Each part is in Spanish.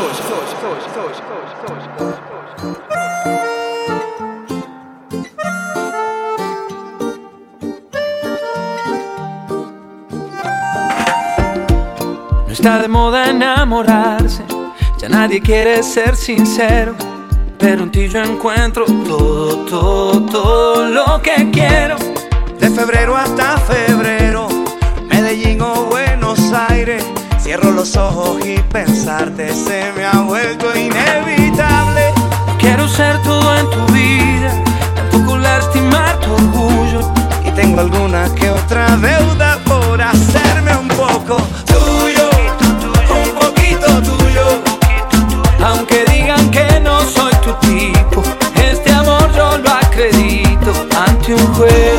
No está de moda enamorarse, ya nadie quiere ser sincero. Pero en ti yo encuentro todo, todo, todo lo que quiero. De febrero hasta febrero, Medellín o Buenos Aires Cierro los ojos y pensarte se me ha vuelto inevitable. Quiero ser todo en tu vida, tampoco lastimar tu orgullo. Y tengo alguna que otra deuda por hacerme un poco tuyo, un poquito tuyo. Aunque digan que no soy tu tipo, este amor yo lo acredito ante un juez.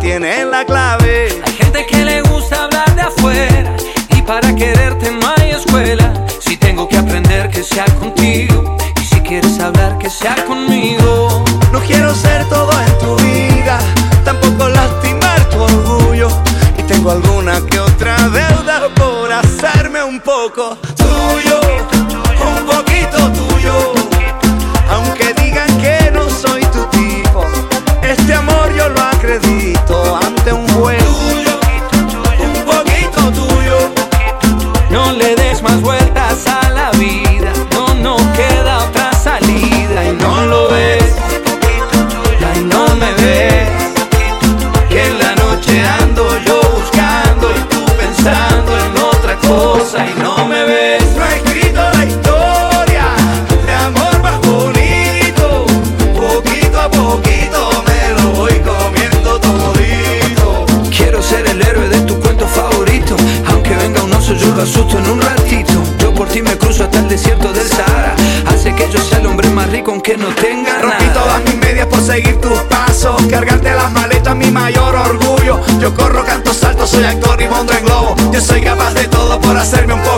tiene la clave. Hay gente que le gusta hablar de afuera y para quererte no hay escuela. Si tengo que aprender que sea contigo y si quieres hablar que sea conmigo. No quiero ser todo en tu para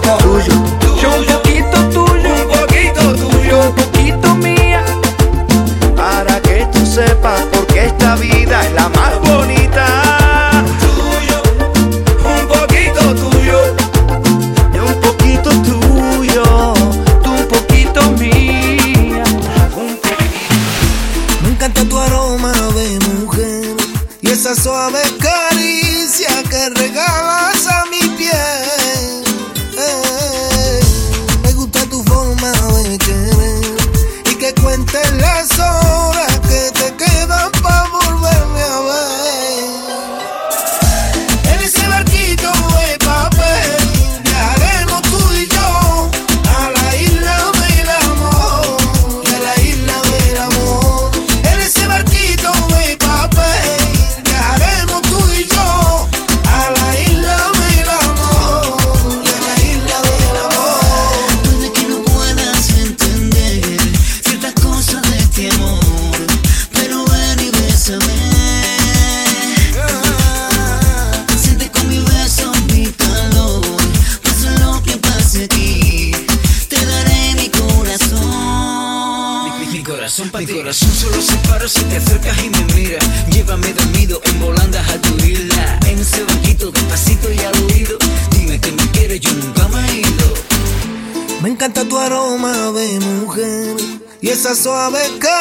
suave que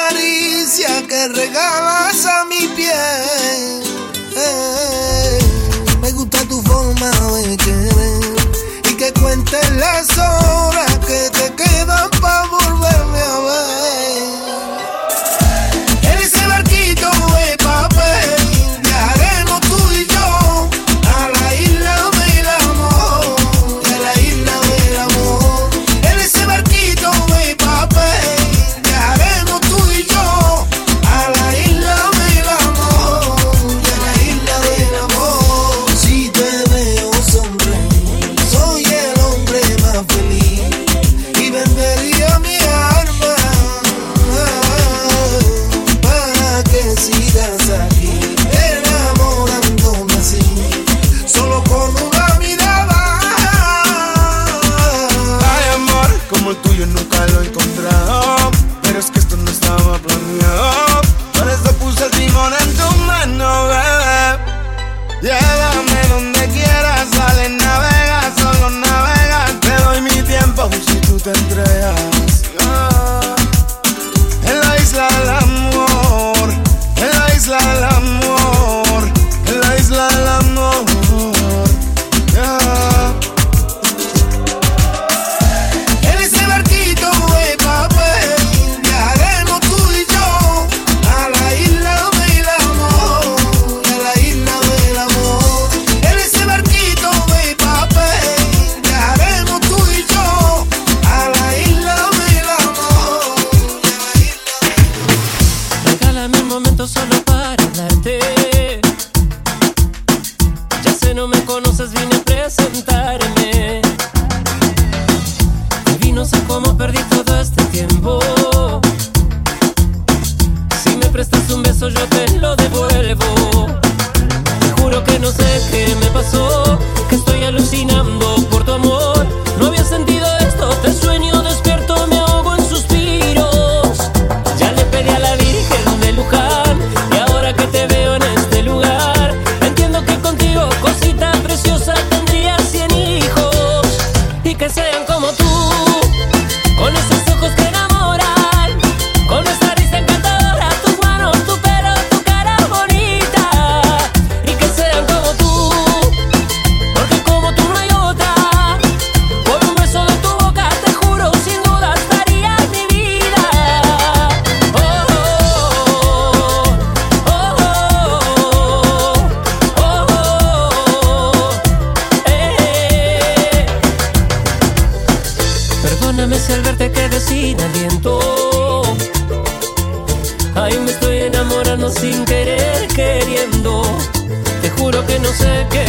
que no sé qué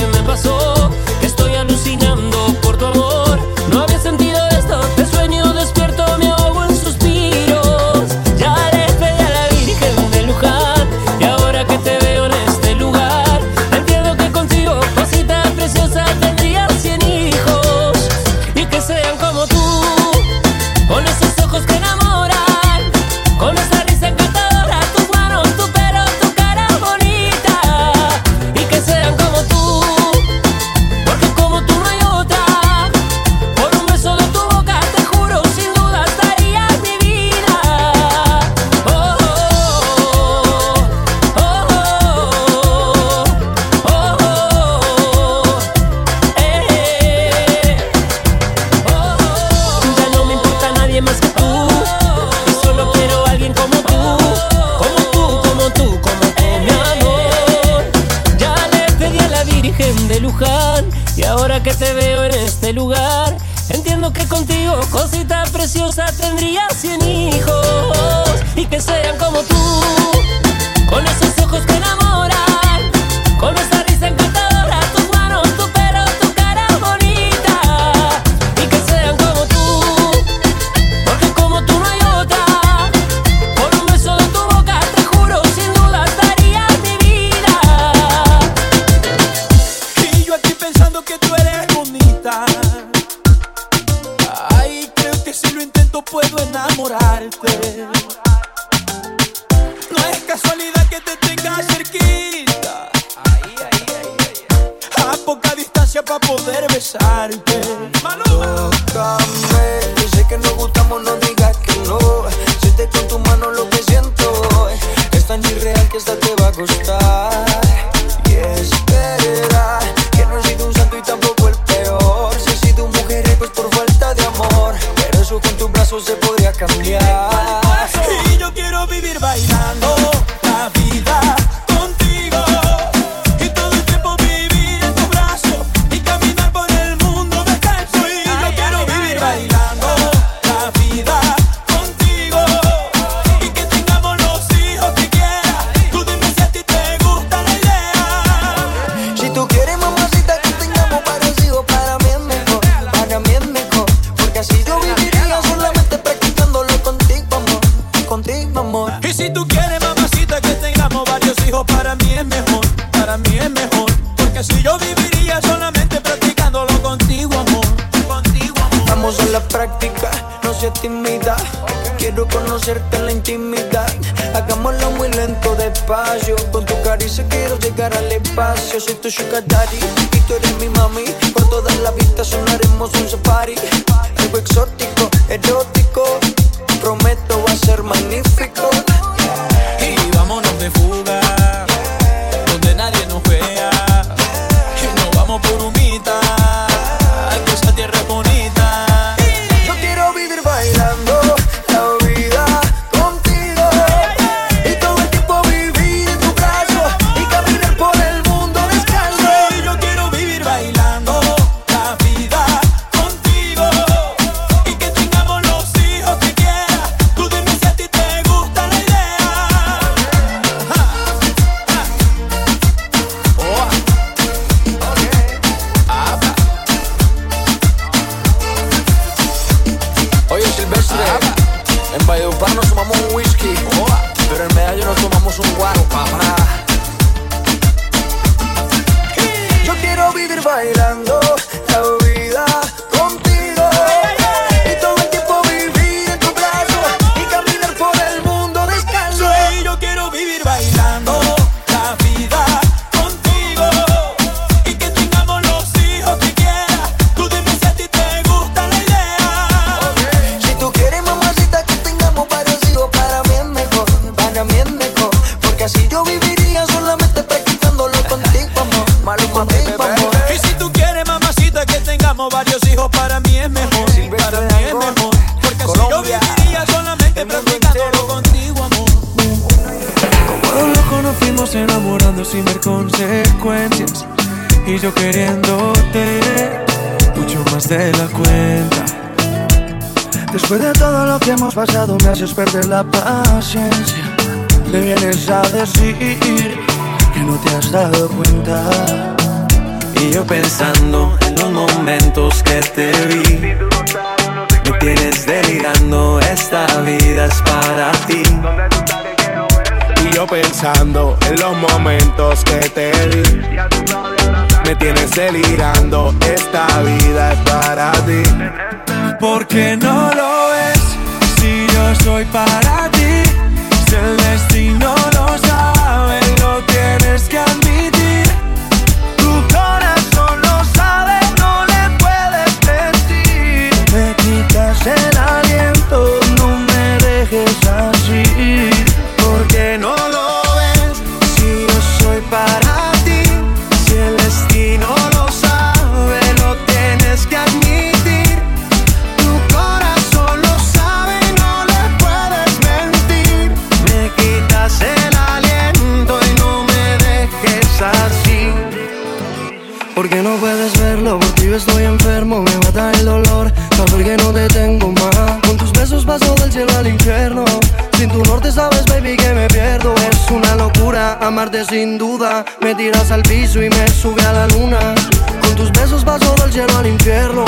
Me tiras al piso y me sube a la luna. Con tus besos paso del cielo al infierno.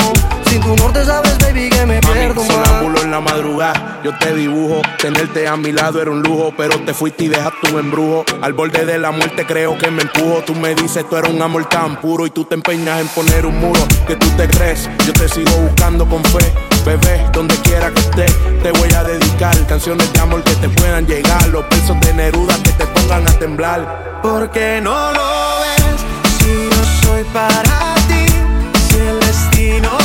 Sin tu norte sabes, baby, que me pierdo Mami, más. sonámbulo en la madrugada, yo te dibujo. Tenerte a mi lado era un lujo, pero te fuiste y dejaste un embrujo. Al borde de la muerte creo que me empujo. Tú me dices, tú eres un amor tan puro y tú te empeñas en poner un muro. Que tú te crees, yo te sigo buscando con fe. Bebé, donde quiera que estés, te voy a dedicar canciones de amor que te puedan llegar. Los besos de Neruda que te pongan a temblar. Porque no lo ves si yo soy para ti. Si el destino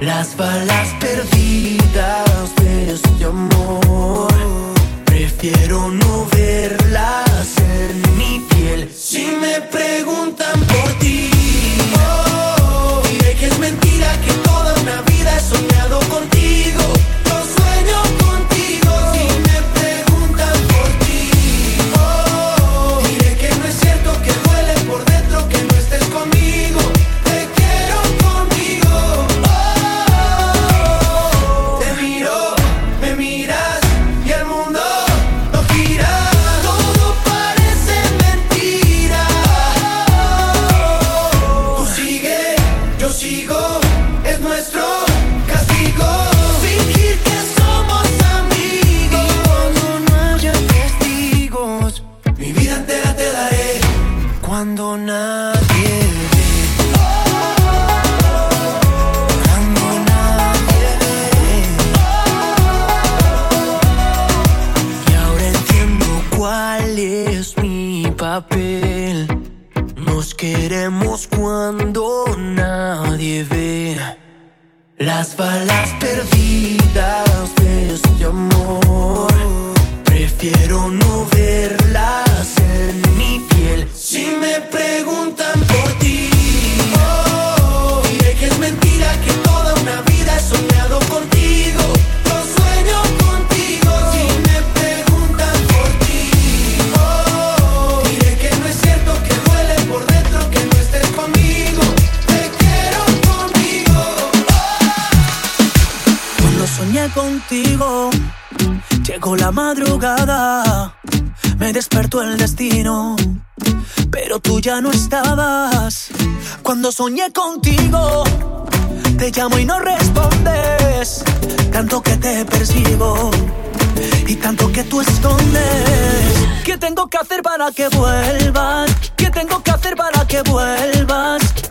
las balas perdidas de este amor. Prefiero no verlas en mi piel. Si me preguntan por ti, Las balas perdidas de este amor. Prefiero no verlas no estabas. Cuando soñé contigo, te llamo y no respondes. Tanto que te persigo y tanto que tú escondes. ¿Qué tengo que hacer para que vuelvas? ¿Qué tengo que hacer para que vuelvas?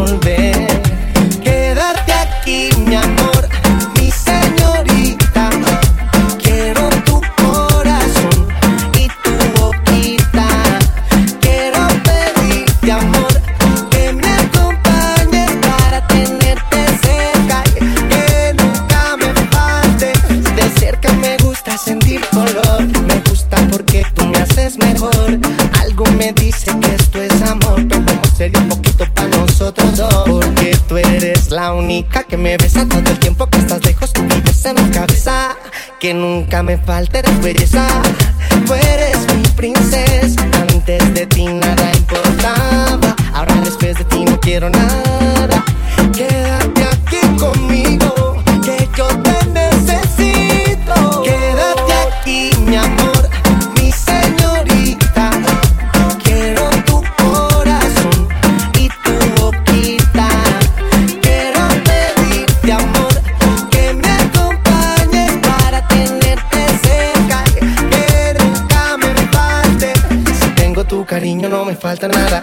volver. que nunca me falte eres belleza. Tú eres mi princesa. Antes de ti nada importaba. Ahora después de ti no quiero nada. falta nada.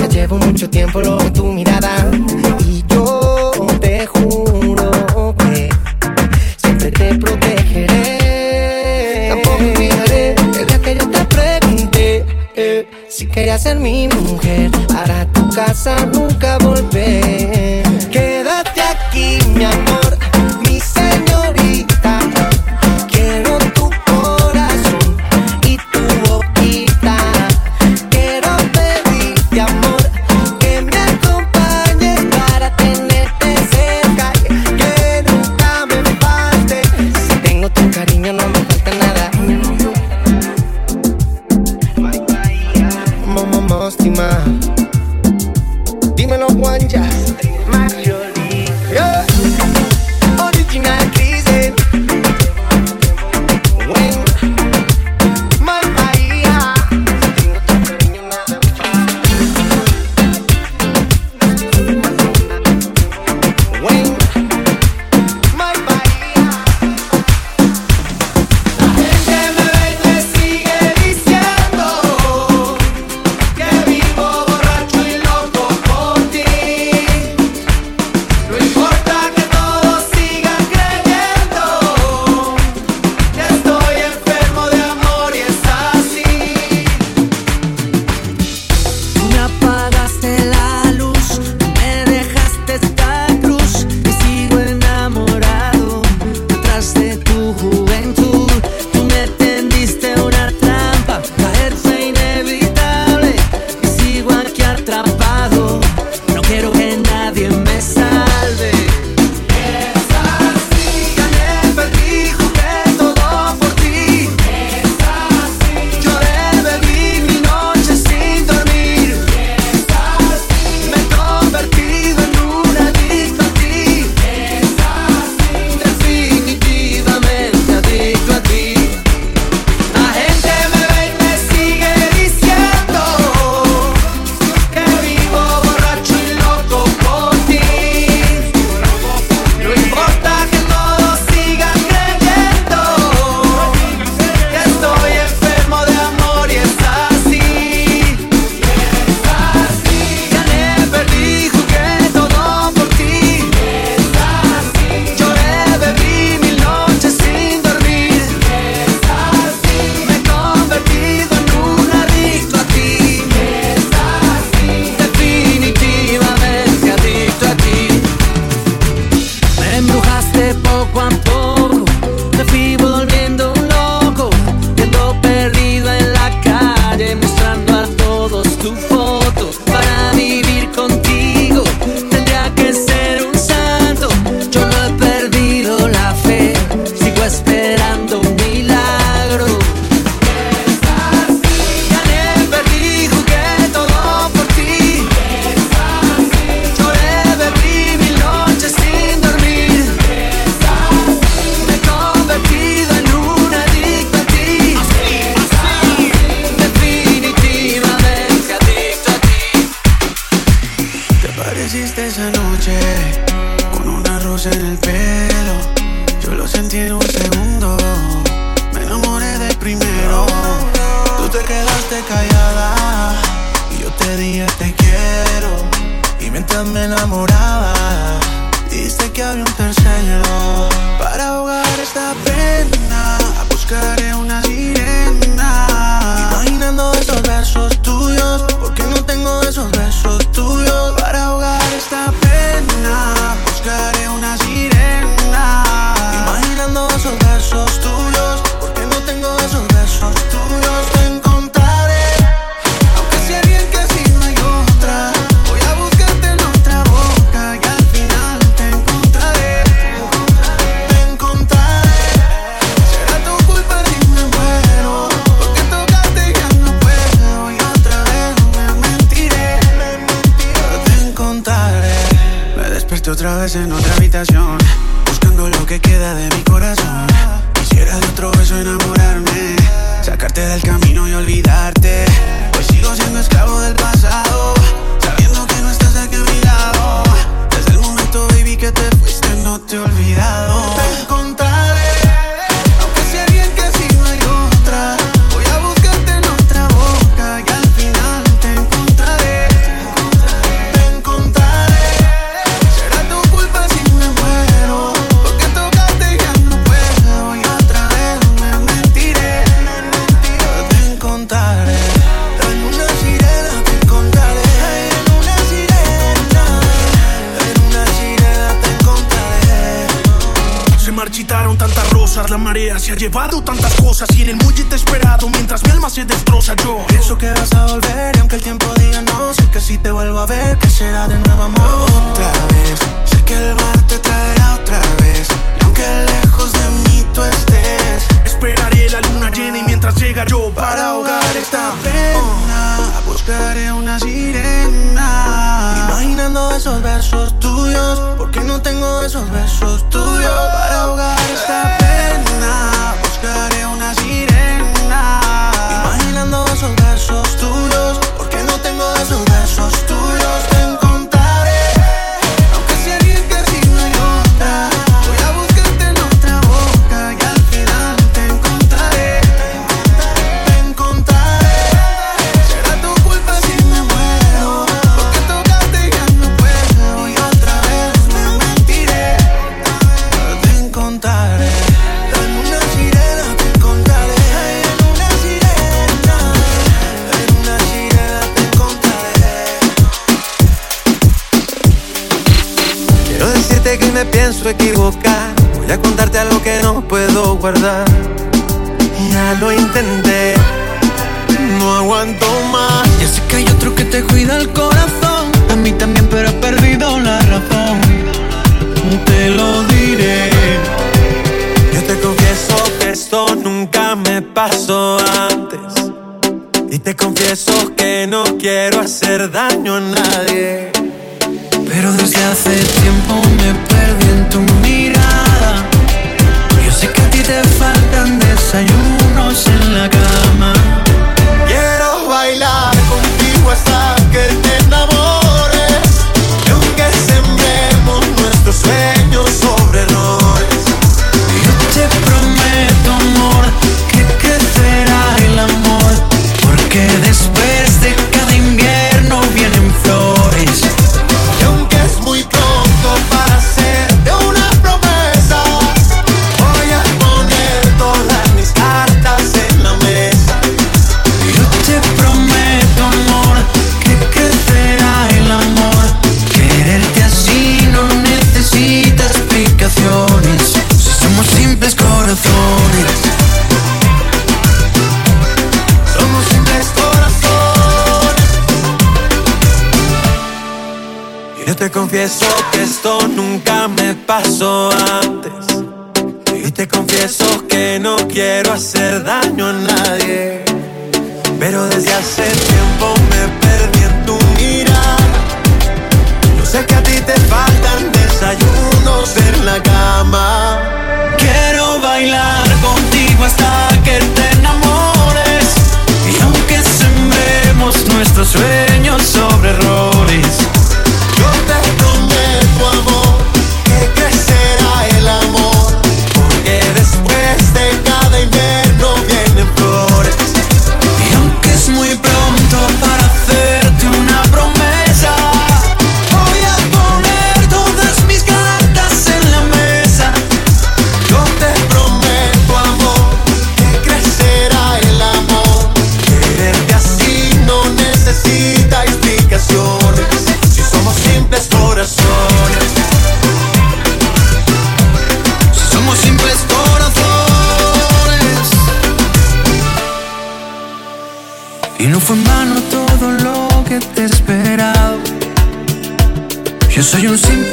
Ya llevo mucho tiempo lo que tú otra vez en otra habitación, buscando lo que queda de mi corazón. Quisiera de otro beso enamorarme, sacarte del camino y olvidarte. Hoy sigo siendo esclavo del pasado, sabiendo que no estás aquí a mi lado. Desde el momento, baby, que te fuiste, no te he olvidado. se ha llevado tantas cosas y en el muelle te esperado mientras mi alma se destroza yo. Pienso que vas a volver guardar me pasó antes. Y te confieso que no quiero hacer daño a nadie. Pero desde hace tiempo me perdí en tu mirada. Yo sé que a ti te faltan desayunos en la cama. Quiero bailar contigo hasta que te enamores. Y aunque sembremos nuestros sueños sobre errores Yo soy un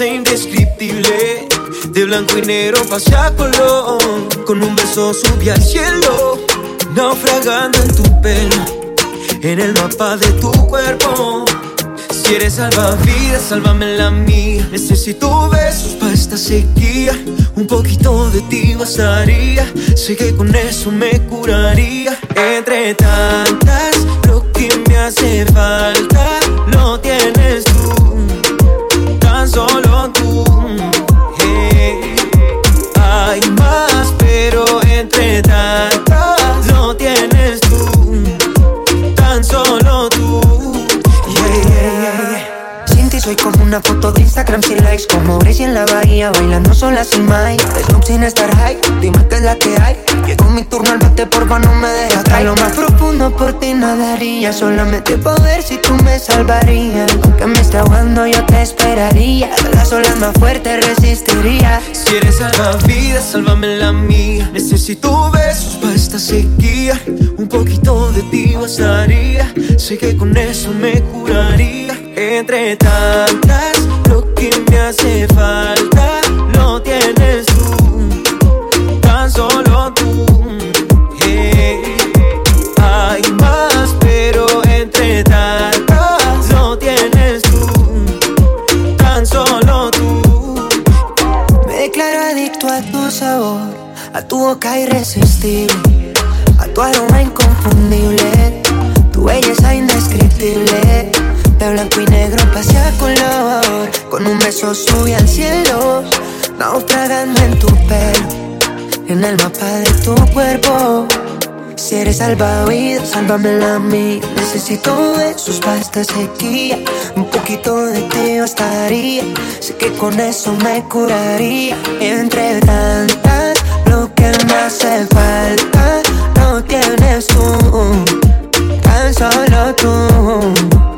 indescriptible. De blanco y negro pasé a color, con un beso subí al cielo, naufragando en tu pelo, en el mapa de tu cuerpo. Si eres salvavidas, sálvame la mía. Necesito besos para esta sequía. Un poquito de ti bastaría. Sé que con eso me curaría. Entre tantas, lo que me hace falta tú. Tan solo tú. Hey. Hay más, pero entre tantas, soy como una foto de Instagram sin likes Como Gracie en la bahía bailando sola sin Mike Snoop sin estar high, dime qué es la que hay Llegó mi turno al bate, porfa no me dejes caer Lo más profundo por ti nadaría Solamente poder si tú me salvarías Aunque me esté ahogando yo te esperaría Las olas más fuertes resistiría Si eres salvavidas, sálvame la mía. Necesito besos para esta sequía. Un poquito de ti bastaría. Sé que con eso me curaría. Entre tantas, lo que me hace falta lo tienes tú, tan solo tú. Eh, hay más, pero entre tantas, lo tienes tú, tan solo tú. Me declaro adicto a tu sabor, a tu boca irresistible, a tu aroma Mi negro pasea con color, con un beso sube al cielo, naufragando en tu pelo, en el mapa de tu cuerpo. Si eres salvavidas, sálvamela a mí. Necesito de sus pastas sequía. Un poquito de ti bastaría. Sé que con eso me curaría. Entre tantas, lo que me hace falta, no tienes tú. Tan solo tú.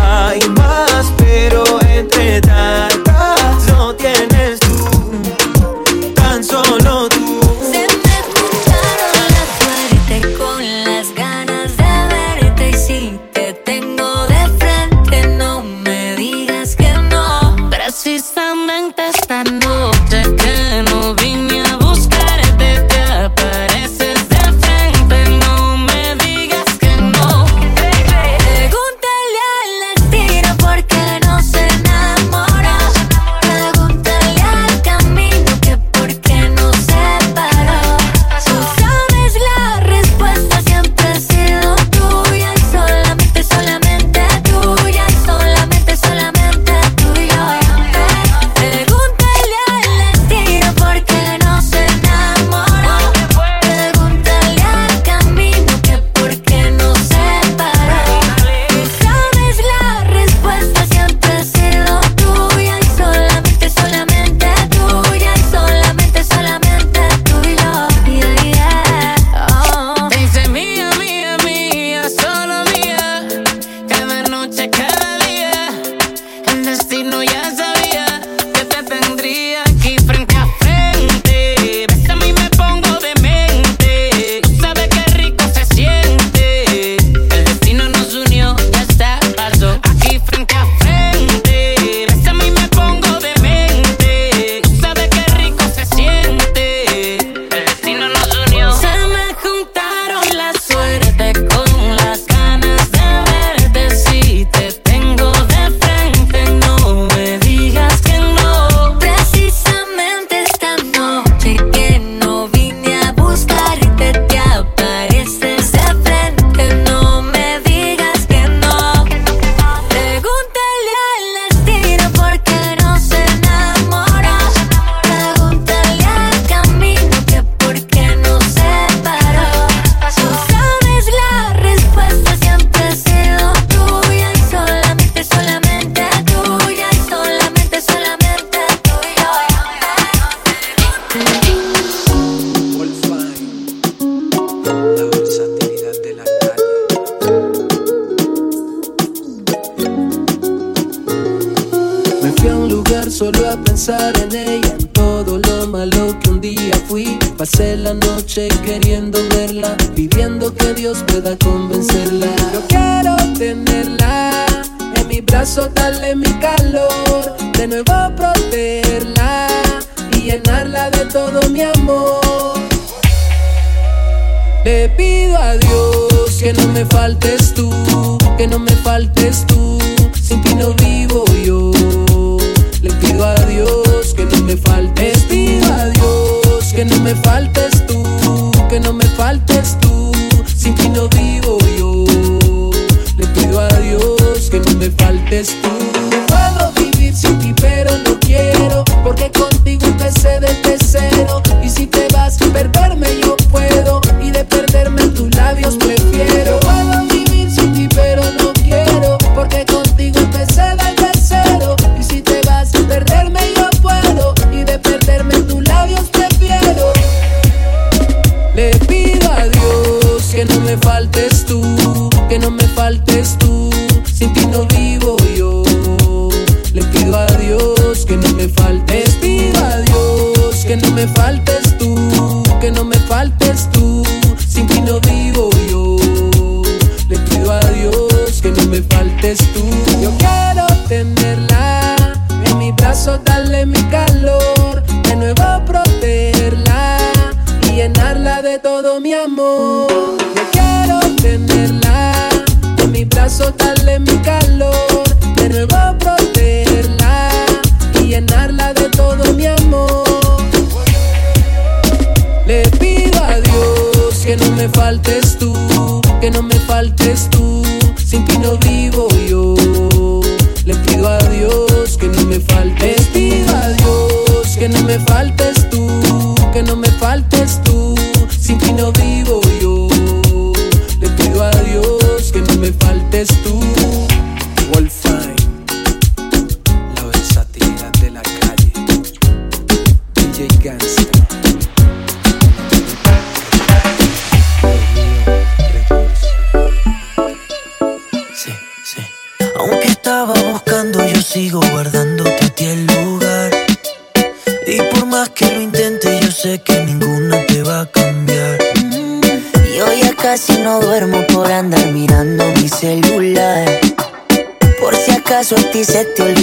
Hay más, pero entre tanto solo a pensar en ella, en todo lo malo que un día fui. Pasé la noche queriendo verla, pidiendo que Dios pueda convencerla. Yo quiero tenerla en mi brazo, darle mi calor, de nuevo protegerla y llenarla de todo mi amor. Le pido a Dios que no me faltes tú, que no me faltes tú, sin ti no vivo yo. Le pido a Dios que no me faltes, pido a Dios que no me faltes tú, que no me faltes tú, sin ti no vivo yo. Le pido a Dios que no me faltes tú. Puedo vivir sin ti, pero no quiero, porque contigo empecé desde cero. Y si te vas, perderme yo puedo, y de perderme en tus labios falte Que no me faltes tú, que no me faltes tú. Sin ti no vivo yo. Le pido a Dios que no me faltes. Le pido a Dios que no me faltes Estoy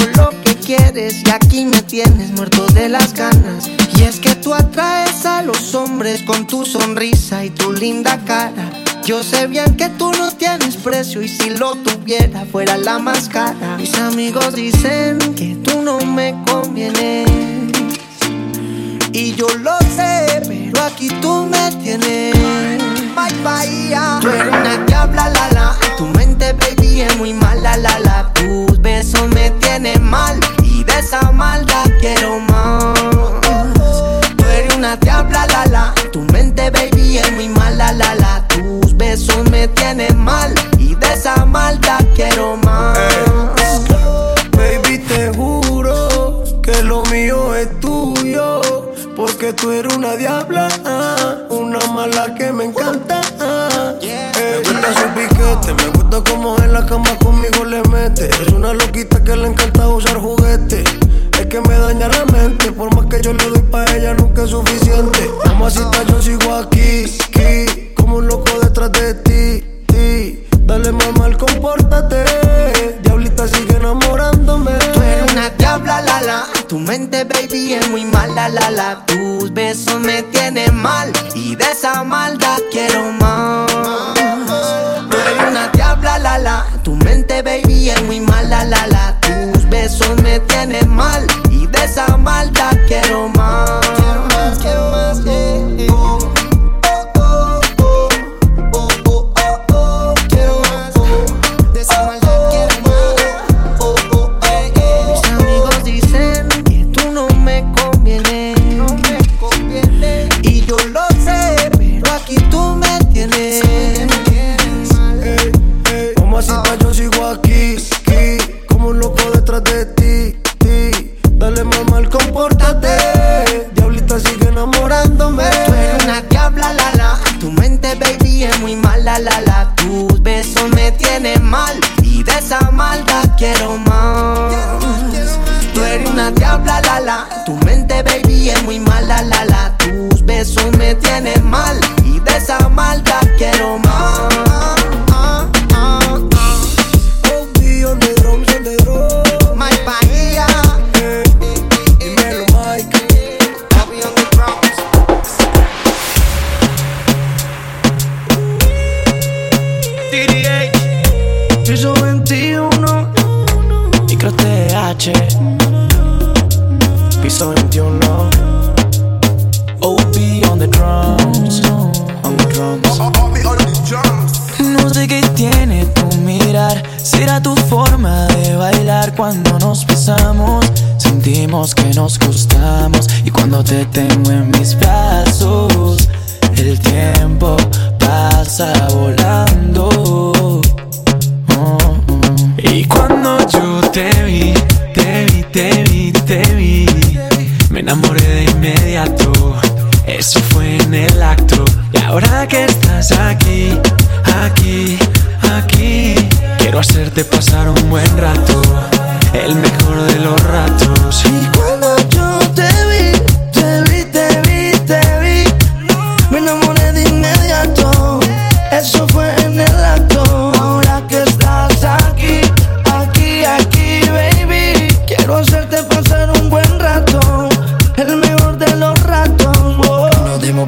lo que quieres y aquí me tienes muerto de las ganas. Y es que tú atraes a los hombres con tu sonrisa y tu linda cara. Yo sé bien que tú no tienes precio y si lo tuviera fuera la más cara. Mis amigos dicen que tú no me convienes. Y yo lo sé, pero aquí tú me tienes. Bye, bye, ya. Tú eres una que habla la la baby es muy mala, la la. Tus besos me tienen mal y de esa maldad quiero más. Tú eres una diabla, la la. Tu mente, baby, es muy mala, la la. Tus besos me tienen mal y de esa maldad quiero más. Baby, te juro que lo mío es tuyo. Porque tú eres una diabla, una mala que me encanta yo le doy pa' ella nunca es suficiente. Mamacita, yo sigo aquí, aquí, como un loco detrás de ti, ti. Dale mamá, al compórtate. Diablita sigue enamorándome. Tú eres una diabla, la. Tu mente, baby, es muy mala, la la. Tus besos me tienen mal. Y de esa maldad quiero más. Tú eres una diabla, la la. Tu mente, baby, es muy mala, la la. Tus besos me tienen mal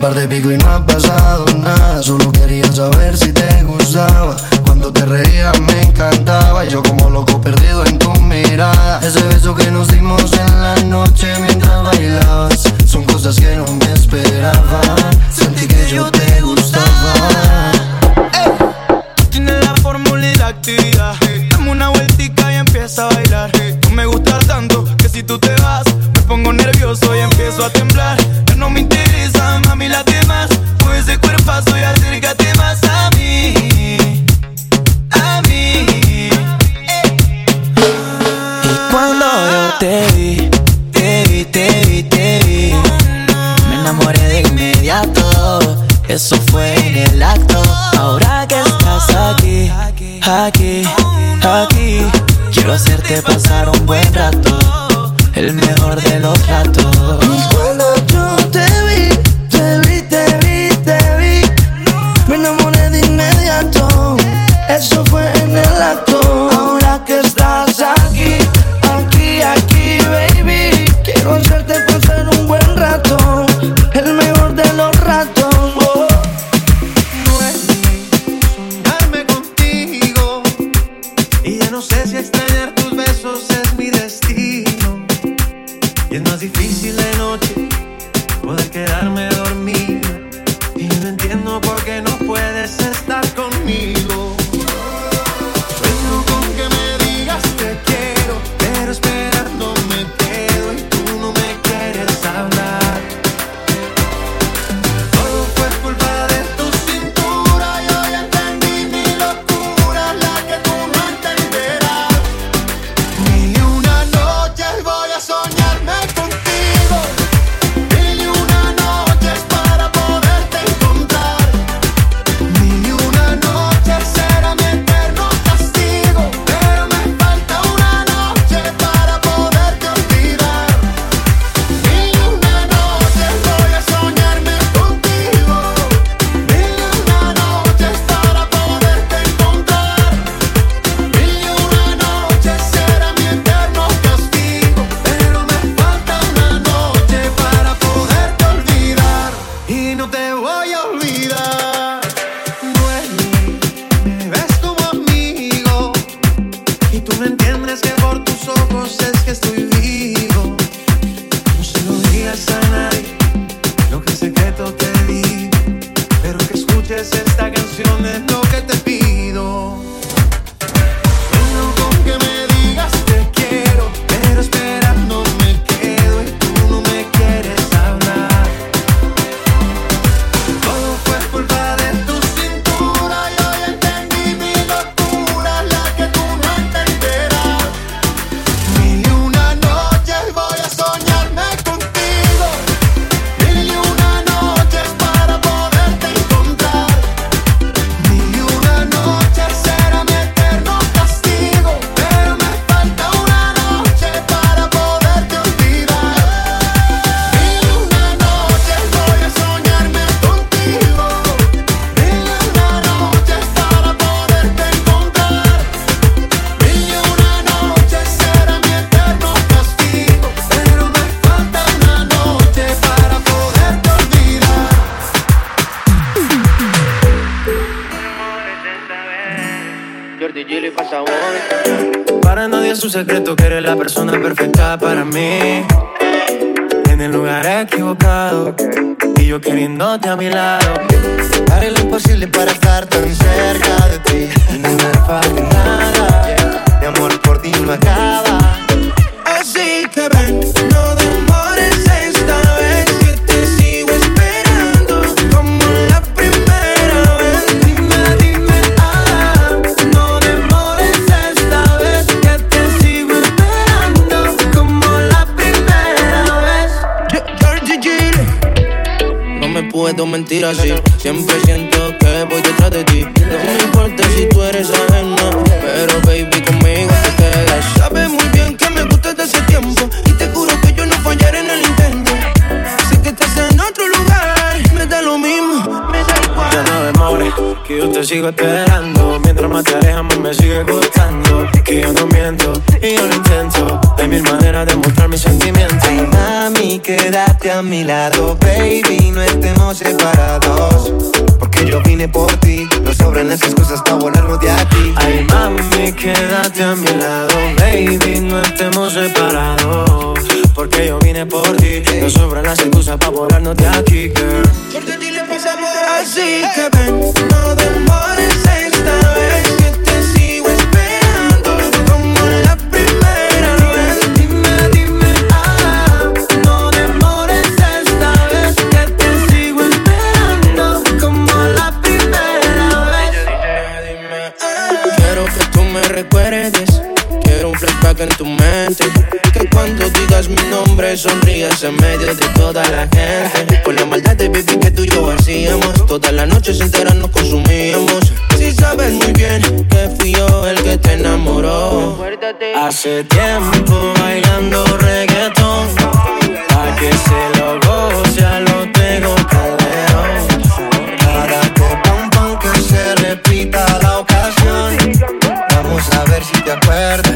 par de pico y no ha pasado. Un secreto que eres la persona perfecta para mí. En el lugar equivocado y yo queriéndote a mi lado. Haré lo imposible para estar tan cerca de ti y no me falta nada. Mi amor por ti no acaba. Así que ven, puedo mentir así. Siempre siento que voy detrás de ti. No me importa si tú eres ajena. Pero baby, conmigo te quedas. Que yo te sigo esperando. Mientras más te alejas, más me sigue gustando. Que yo no miento y yo lo intento. Hay mil maneras de mostrar mis sentimientos. Ay, mami, quédate a mi lado, baby, no estemos separados. Porque yo vine por ti, no sobran las excusas para volarnos de aquí. Ay, mami, quédate a mi lado, baby, no estemos separados. Porque yo vine por ti, no sobran las excusas para volarnos de aquí, girl. Así que ven, no demores esta vez que te sigo esperando como la primera vez. Dime, dime, ah, no demores esta vez que te sigo esperando como la primera vez. Quiero que tú me recuerdes. Quiero un flashback en tu mente. Que cuando digas mi nombre sonrías en medio de toda la gente. Baby que tú y yo hacíamos. Todas las noches enteras nos consumíamos. Si sabes muy bien que fui yo el que te enamoró. Hace tiempo bailando reggaetón. Pa' que se lo goce a lo tengo calderón. Para que pam pam que se repita la ocasión. Vamos a ver si te acuerdas.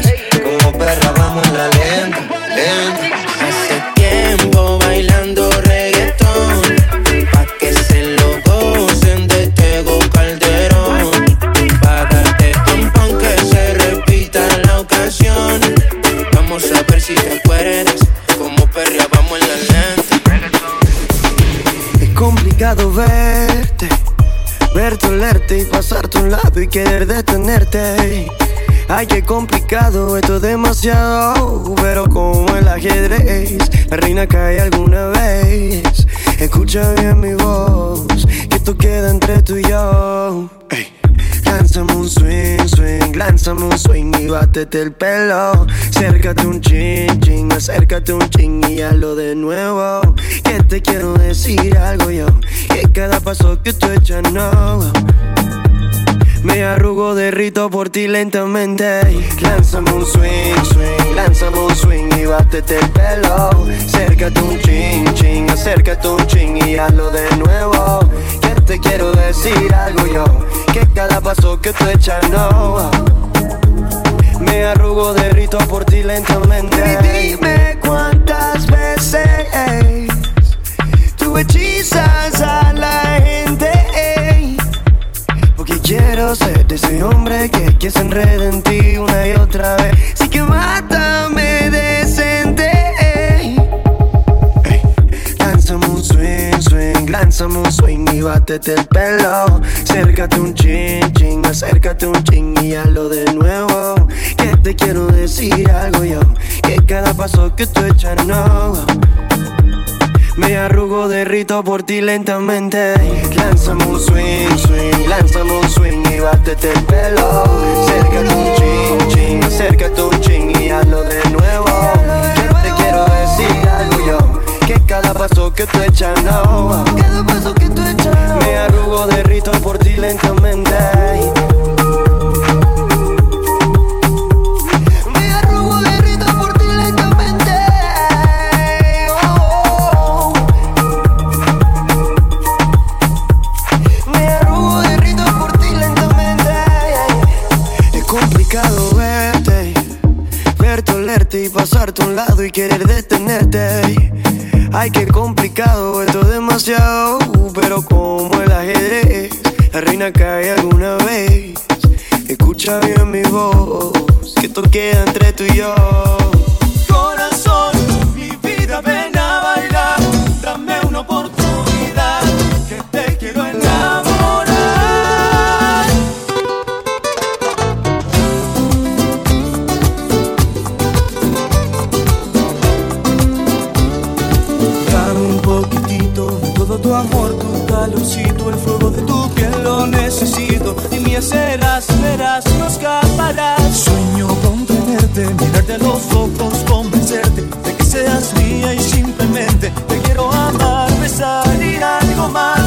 Ay, qué complicado, esto es demasiado. Pero como el ajedrez, la reina cae alguna vez. Escucha bien mi voz, que esto queda entre tú y yo. Ey. Lánzame un swing, swing, lánzame un swing y bátete el pelo. Acércate un ching, ching, acércate un ching y hazlo de nuevo. Que te quiero decir algo yo, que cada paso que tú echas no. Me arrugo, derrito por ti lentamente. Lánzame un swing, swing, lánzame un swing y bátete el pelo. Acércate un ching, ching, acércate un ching y hazlo de nuevo. Que te quiero decir algo yo, que cada paso que tú echas no. Me arrugo, derrito por ti lentamente. Y dime cuántas veces tú hechizas a la gente. Quiero ser ese hombre que, que se enreda en ti una y otra vez. Así que mátame decente. Lánzame un swing, swing, lánzame un swing y bátete el pelo. Acércate un chin, chin, acércate un chin y hazlo de nuevo. Que te quiero decir algo yo, que cada paso que tú echas no me arrugo, derrito por ti lentamente. Lánzame un swing, swing, lánzame un swing y bátete el pelo. Acércate un chin, chin, acércate un chin y hazlo de nuevo. Que te quiero decir algo yo, que cada paso que tú echas no. Cada paso que tú echas Me arrugo, derrito por ti lentamente. y pasarte a un lado y querer detenerte. Ay, qué complicado, esto es demasiado, pero como el ajedrez, la reina cae alguna vez. Escucha bien mi voz, que esto queda entre tú y yo. Corazón, mi vida, ven a bailar, dame una oportunidad. el fuego de tu piel lo necesito. Y mía serás, verás, no escaparás. Sueño con tenerte, mirarte a los ojos, convencerte de que seas mía y simplemente te quiero amar, besar y algo más.